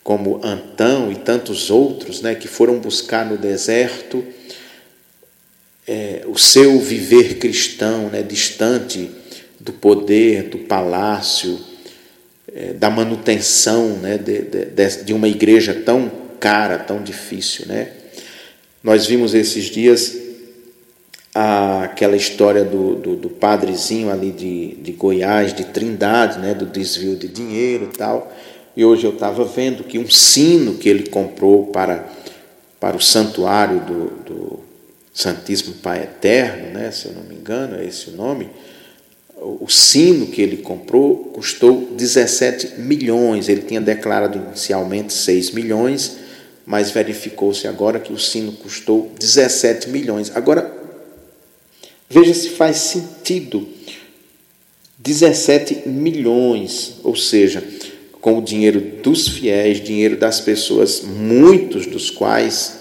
Speaker 1: como Antão e tantos outros, né, que foram buscar no deserto é, o seu viver cristão, né, distante do poder, do palácio, é, da manutenção né, de, de, de uma igreja tão cara, tão difícil. Né? Nós vimos esses dias aquela história do, do, do, padrezinho ali de, de Goiás, de Trindade, né, do desvio de dinheiro e tal. E hoje eu estava vendo que um sino que ele comprou para, para o santuário do, do Santíssimo Pai Eterno, né, se eu não me engano, é esse o nome. O sino que ele comprou custou 17 milhões. Ele tinha declarado inicialmente 6 milhões, mas verificou-se agora que o sino custou 17 milhões. Agora, veja se faz sentido. 17 milhões, ou seja, com o dinheiro dos fiéis, dinheiro das pessoas, muitos dos quais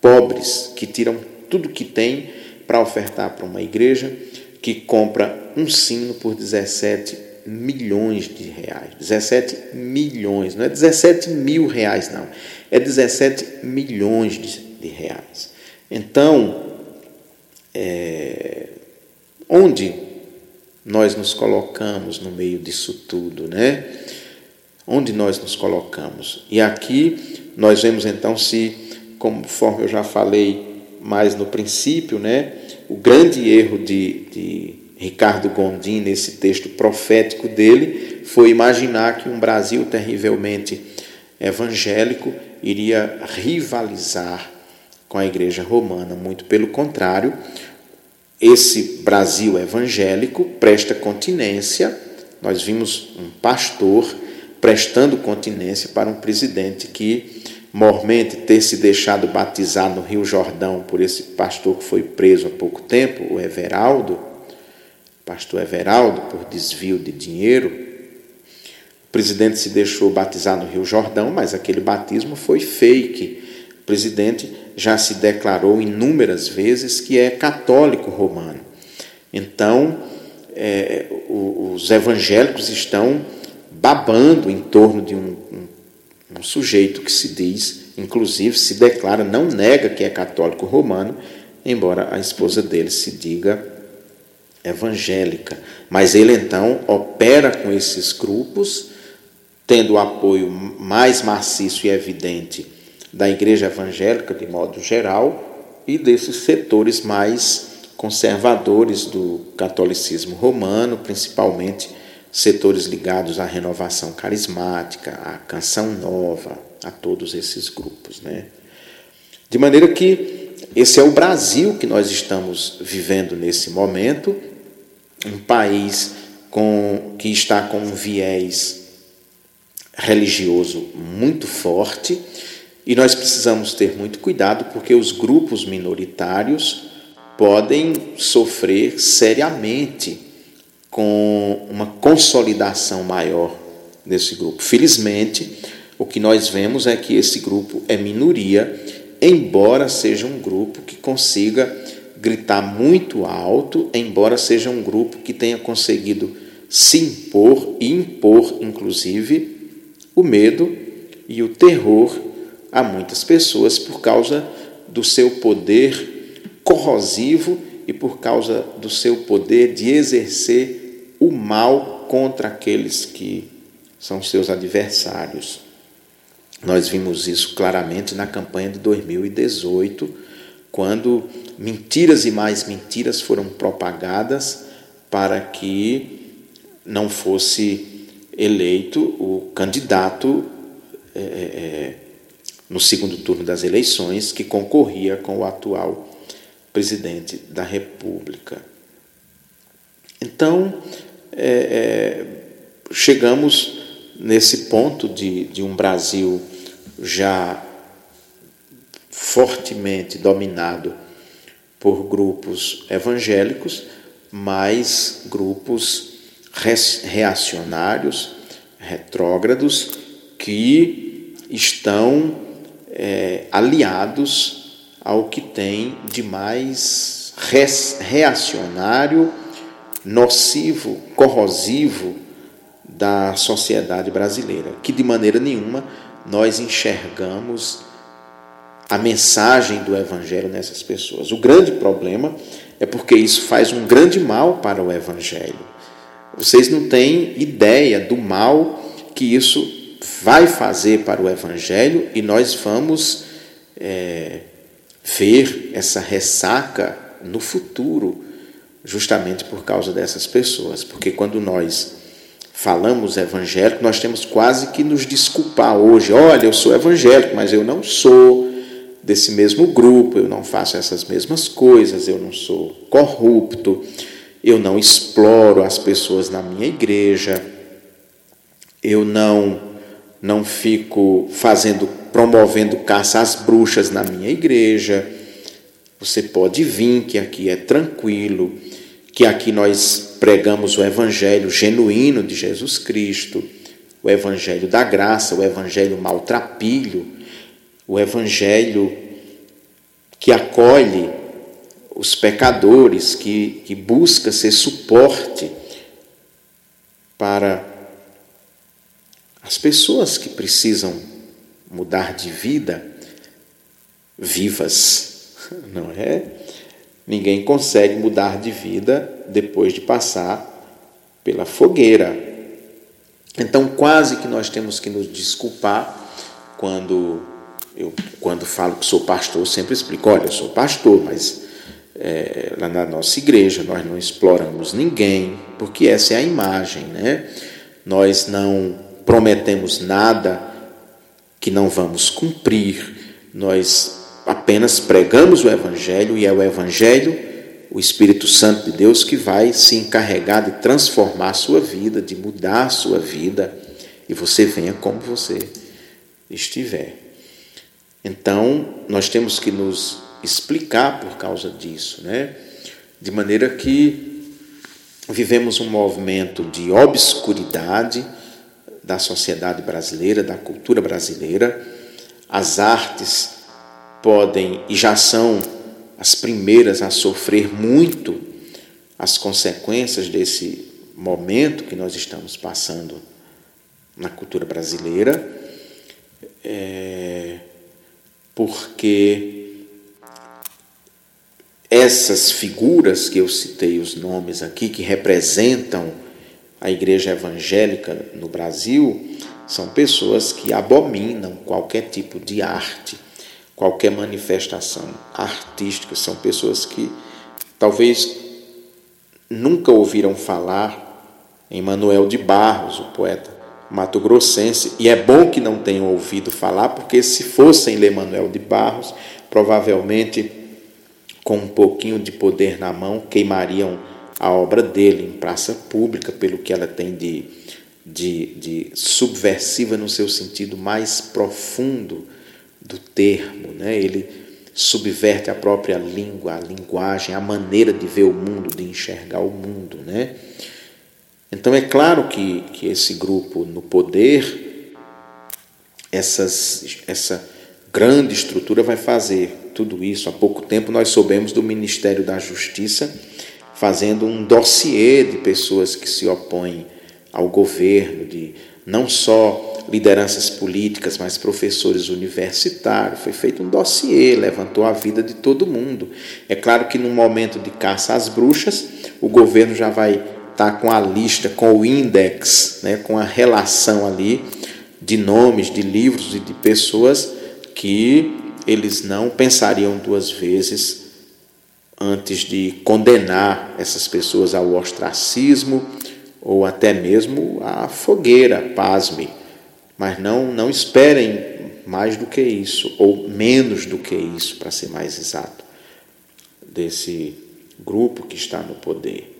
Speaker 1: pobres, que tiram tudo que tem para ofertar para uma igreja que compra um sino por 17 milhões de reais. 17 milhões, não é 17 mil reais, não. É 17 milhões de, de reais. Então, é, onde nós nos colocamos no meio disso tudo, né? Onde nós nos colocamos? E aqui nós vemos então se, conforme eu já falei mais no princípio, né, o grande erro de, de Ricardo Gondim nesse texto profético dele foi imaginar que um Brasil terrivelmente evangélico iria rivalizar com a Igreja Romana. Muito pelo contrário, esse Brasil evangélico presta continência. Nós vimos um pastor prestando continência para um presidente que mormente ter se deixado batizar no Rio Jordão por esse pastor que foi preso há pouco tempo, o Everaldo, pastor Everaldo, por desvio de dinheiro. O presidente se deixou batizar no Rio Jordão, mas aquele batismo foi fake. O presidente já se declarou inúmeras vezes que é católico romano. Então, é, os evangélicos estão babando em torno de um, um um sujeito que se diz, inclusive se declara, não nega que é católico romano, embora a esposa dele se diga evangélica. Mas ele então opera com esses grupos, tendo o apoio mais maciço e evidente da igreja evangélica, de modo geral, e desses setores mais conservadores do catolicismo romano, principalmente setores ligados à renovação carismática, à canção nova, a todos esses grupos. Né? De maneira que esse é o Brasil que nós estamos vivendo nesse momento, um país com, que está com um viés religioso muito forte, e nós precisamos ter muito cuidado porque os grupos minoritários podem sofrer seriamente com uma consolidação maior desse grupo. Felizmente, o que nós vemos é que esse grupo é minoria, embora seja um grupo que consiga gritar muito alto, embora seja um grupo que tenha conseguido se impor e impor, inclusive, o medo e o terror a muitas pessoas por causa do seu poder corrosivo e por causa do seu poder de exercer o mal contra aqueles que são seus adversários. Nós vimos isso claramente na campanha de 2018, quando mentiras e mais mentiras foram propagadas para que não fosse eleito o candidato é, no segundo turno das eleições que concorria com o atual presidente da República. Então, é, é, chegamos nesse ponto de, de um Brasil já fortemente dominado por grupos evangélicos, mais grupos reacionários, retrógrados, que estão é, aliados ao que tem de mais reacionário, nocivo, corrosivo da sociedade brasileira, que de maneira nenhuma nós enxergamos a mensagem do Evangelho nessas pessoas. O grande problema é porque isso faz um grande mal para o Evangelho. Vocês não têm ideia do mal que isso vai fazer para o Evangelho e nós vamos é, ver essa ressaca no futuro, justamente por causa dessas pessoas. Porque quando nós falamos evangélico, nós temos quase que nos desculpar hoje. Olha, eu sou evangélico, mas eu não sou desse mesmo grupo, eu não faço essas mesmas coisas, eu não sou corrupto, eu não exploro as pessoas na minha igreja, eu não não fico fazendo promovendo caça às bruxas na minha igreja. Você pode vir, que aqui é tranquilo, que aqui nós pregamos o evangelho genuíno de Jesus Cristo, o evangelho da graça, o evangelho maltrapilho, o evangelho que acolhe os pecadores, que, que busca ser suporte para as pessoas que precisam mudar de vida vivas, não é? Ninguém consegue mudar de vida depois de passar pela fogueira. Então, quase que nós temos que nos desculpar quando eu, quando falo que sou pastor, eu sempre explico: olha, eu sou pastor, mas é, lá na nossa igreja nós não exploramos ninguém, porque essa é a imagem, né? Nós não prometemos nada que não vamos cumprir, nós apenas pregamos o Evangelho e é o Evangelho, o Espírito Santo de Deus, que vai se encarregar de transformar a sua vida, de mudar a sua vida, e você venha como você estiver. Então, nós temos que nos explicar por causa disso, né? De maneira que vivemos um movimento de obscuridade da sociedade brasileira, da cultura brasileira. As artes podem e já são as primeiras a sofrer muito as consequências desse momento que nós estamos passando na cultura brasileira, é, porque essas figuras que eu citei os nomes aqui, que representam a igreja evangélica no Brasil, são pessoas que abominam qualquer tipo de arte, qualquer manifestação artística, são pessoas que talvez nunca ouviram falar em Manuel de Barros, o poeta mato-grossense, e é bom que não tenham ouvido falar, porque se fossem ler Manuel de Barros, provavelmente com um pouquinho de poder na mão, queimariam a obra dele em praça pública, pelo que ela tem de, de, de subversiva no seu sentido mais profundo do termo. Né? Ele subverte a própria língua, a linguagem, a maneira de ver o mundo, de enxergar o mundo. Né? Então é claro que, que esse grupo no poder, essas, essa grande estrutura vai fazer tudo isso. Há pouco tempo nós soubemos do Ministério da Justiça fazendo um dossiê de pessoas que se opõem ao governo, de não só lideranças políticas, mas professores universitários. Foi feito um dossiê, levantou a vida de todo mundo. É claro que num momento de caça às bruxas, o governo já vai estar tá com a lista, com o index, né, com a relação ali de nomes, de livros e de pessoas que eles não pensariam duas vezes antes de condenar essas pessoas ao ostracismo ou até mesmo à fogueira, pasme. Mas não, não esperem mais do que isso, ou menos do que isso, para ser mais exato, desse grupo que está no poder.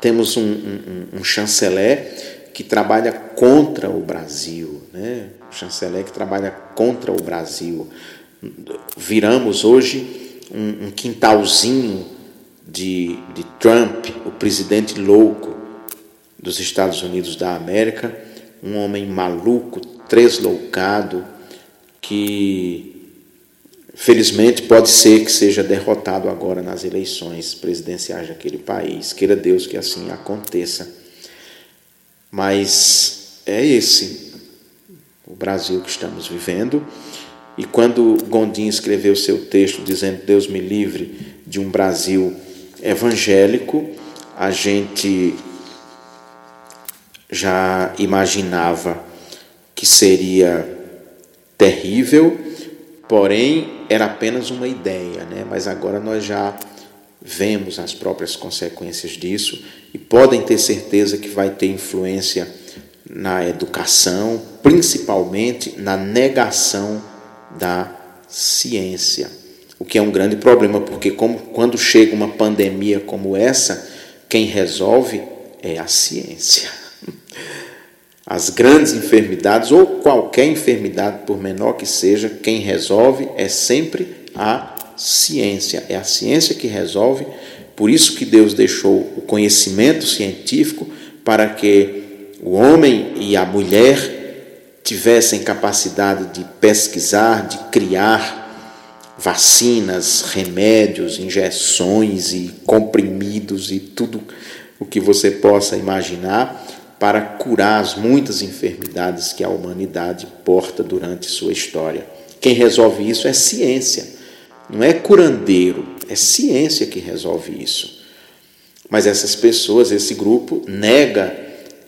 Speaker 1: Temos um, um, um chanceler que trabalha contra o Brasil, né? um chanceler que trabalha contra o Brasil. Viramos hoje um, um quintalzinho de, de Trump, o presidente louco dos Estados Unidos da América, um homem maluco, tresloucado que felizmente pode ser que seja derrotado agora nas eleições presidenciais daquele país. Queira Deus que assim aconteça. Mas é esse o Brasil que estamos vivendo. E quando Gondim escreveu seu texto dizendo Deus me livre de um Brasil evangélico, a gente já imaginava que seria terrível, porém era apenas uma ideia, né? mas agora nós já vemos as próprias consequências disso e podem ter certeza que vai ter influência na educação, principalmente na negação da ciência. O que é um grande problema, porque como, quando chega uma pandemia como essa, quem resolve é a ciência. As grandes enfermidades, ou qualquer enfermidade, por menor que seja, quem resolve é sempre a ciência. É a ciência que resolve, por isso que Deus deixou o conhecimento científico para que o homem e a mulher tivessem capacidade de pesquisar, de criar vacinas, remédios, injeções e comprimidos e tudo o que você possa imaginar para curar as muitas enfermidades que a humanidade porta durante sua história. Quem resolve isso é ciência, não é curandeiro, é ciência que resolve isso. Mas essas pessoas, esse grupo, nega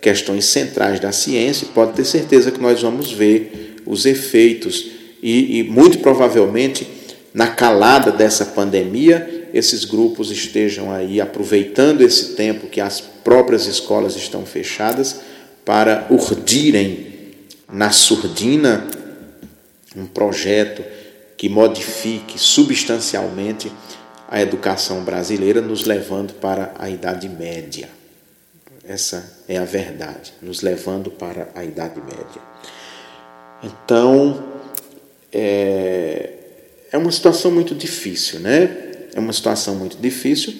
Speaker 1: questões centrais da ciência e pode ter certeza que nós vamos ver os efeitos e, e muito provavelmente na calada dessa pandemia, esses grupos estejam aí aproveitando esse tempo que as próprias escolas estão fechadas para urdirem na surdina um projeto que modifique substancialmente a educação brasileira, nos levando para a Idade Média. Essa é a verdade, nos levando para a Idade Média. Então, é, é uma situação muito difícil, né? É uma situação muito difícil,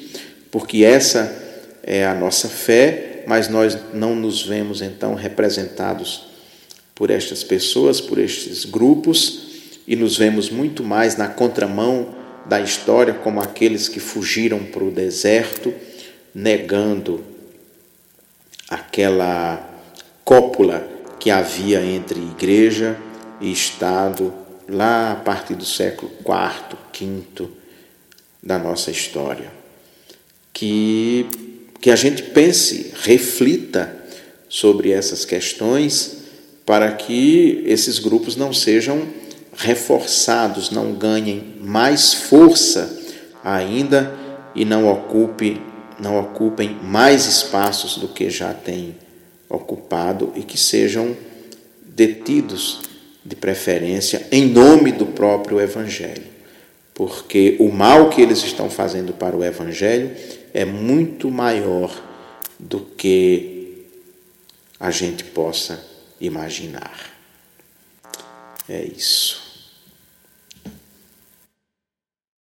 Speaker 1: porque essa é a nossa fé, mas nós não nos vemos então representados por estas pessoas, por estes grupos, e nos vemos muito mais na contramão da história como aqueles que fugiram para o deserto, negando aquela cópula que havia entre igreja e Estado lá a partir do século IV, V da nossa história. Que, que a gente pense, reflita sobre essas questões para que esses grupos não sejam reforçados, não ganhem mais força ainda e não ocupe, não ocupem mais espaços do que já têm ocupado e que sejam detidos de preferência, em nome do próprio Evangelho. Porque o mal que eles estão fazendo para o Evangelho é muito maior do que a gente possa imaginar. É isso.